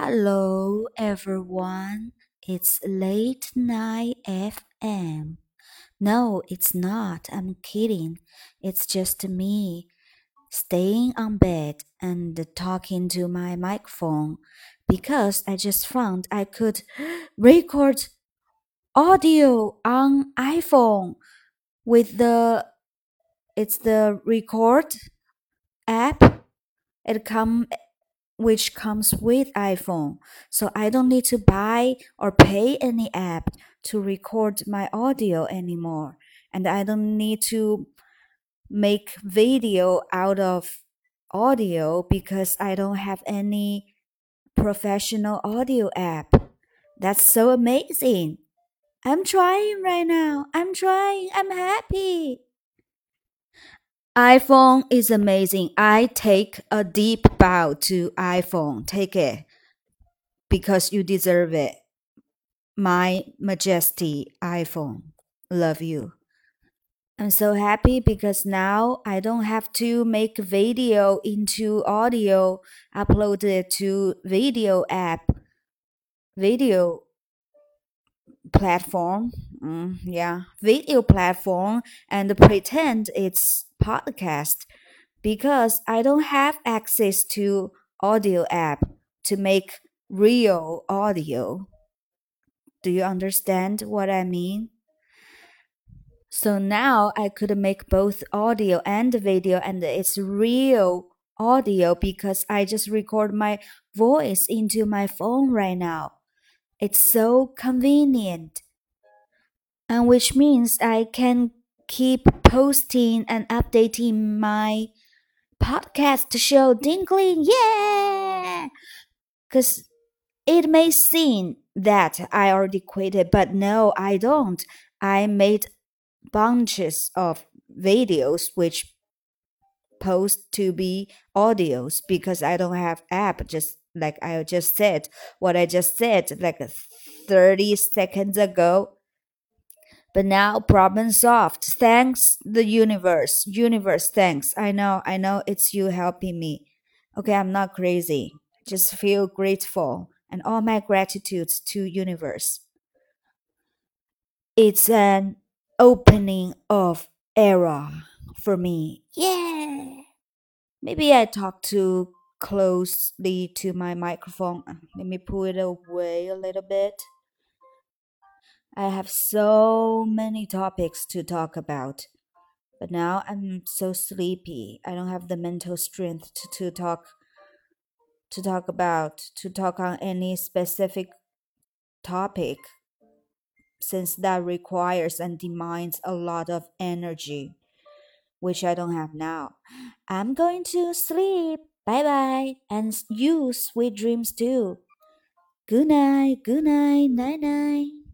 Hello, everyone. It's late night FM. No, it's not. I'm kidding. It's just me staying on bed and talking to my microphone because I just found I could record audio on iPhone with the it's the record app. It come which comes with iPhone. So I don't need to buy or pay any app to record my audio anymore. And I don't need to make video out of audio because I don't have any professional audio app. That's so amazing. I'm trying right now. I'm trying. I'm happy iPhone is amazing. I take a deep bow to iPhone. Take it because you deserve it. My majesty iPhone. Love you. I'm so happy because now I don't have to make video into audio, upload it to video app, video platform. Mm, yeah, video platform and pretend it's podcast because I don't have access to audio app to make real audio. Do you understand what I mean? So now I could make both audio and video and it's real audio because I just record my voice into my phone right now. It's so convenient. And which means I can keep posting and updating my podcast show Dinkling. Yeah! Because it may seem that I already quit it, but no, I don't. I made bunches of videos which post to be audios because I don't have app just like I just said what I just said like 30 seconds ago but now problem solved. Thanks the universe. Universe, thanks. I know, I know it's you helping me. Okay, I'm not crazy. Just feel grateful and all my gratitude to universe. It's an opening of era for me. Yeah. Maybe I talk too closely to my microphone. Let me pull it away a little bit. I have so many topics to talk about. But now I'm so sleepy. I don't have the mental strength to, to talk to talk about to talk on any specific topic since that requires and demands a lot of energy which I don't have now. I'm going to sleep. Bye bye. And you sweet dreams too. Good night. Good night. Night night.